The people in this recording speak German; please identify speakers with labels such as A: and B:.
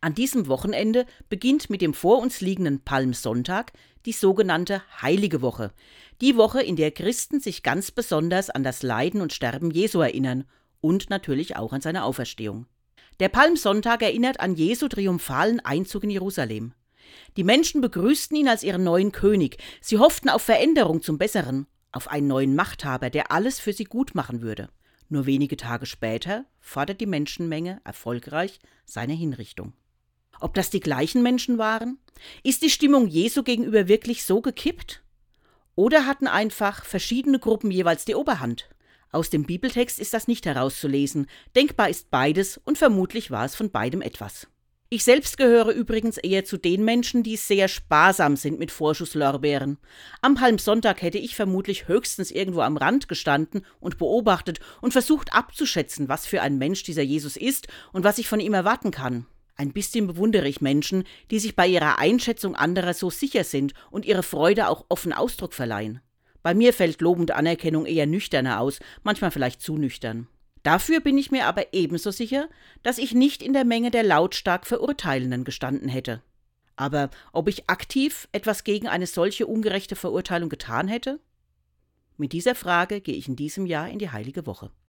A: An diesem Wochenende beginnt mit dem vor uns liegenden Palmsonntag die sogenannte Heilige Woche, die Woche, in der Christen sich ganz besonders an das Leiden und Sterben Jesu erinnern und natürlich auch an seine Auferstehung. Der Palmsonntag erinnert an Jesu triumphalen Einzug in Jerusalem. Die Menschen begrüßten ihn als ihren neuen König, sie hofften auf Veränderung zum Besseren, auf einen neuen Machthaber, der alles für sie gut machen würde. Nur wenige Tage später fordert die Menschenmenge erfolgreich seine Hinrichtung. Ob das die gleichen Menschen waren? Ist die Stimmung Jesu gegenüber wirklich so gekippt? Oder hatten einfach verschiedene Gruppen jeweils die Oberhand? Aus dem Bibeltext ist das nicht herauszulesen. Denkbar ist beides und vermutlich war es von beidem etwas. Ich selbst gehöre übrigens eher zu den Menschen, die sehr sparsam sind mit Vorschusslorbeeren. Am Palmsonntag hätte ich vermutlich höchstens irgendwo am Rand gestanden und beobachtet und versucht abzuschätzen, was für ein Mensch dieser Jesus ist und was ich von ihm erwarten kann. Ein bisschen bewundere ich Menschen, die sich bei ihrer Einschätzung anderer so sicher sind und ihre Freude auch offen Ausdruck verleihen. Bei mir fällt lobende Anerkennung eher nüchterner aus, manchmal vielleicht zu nüchtern. Dafür bin ich mir aber ebenso sicher, dass ich nicht in der Menge der lautstark Verurteilenden gestanden hätte. Aber ob ich aktiv etwas gegen eine solche ungerechte Verurteilung getan hätte? Mit dieser Frage gehe ich in diesem Jahr in die heilige Woche.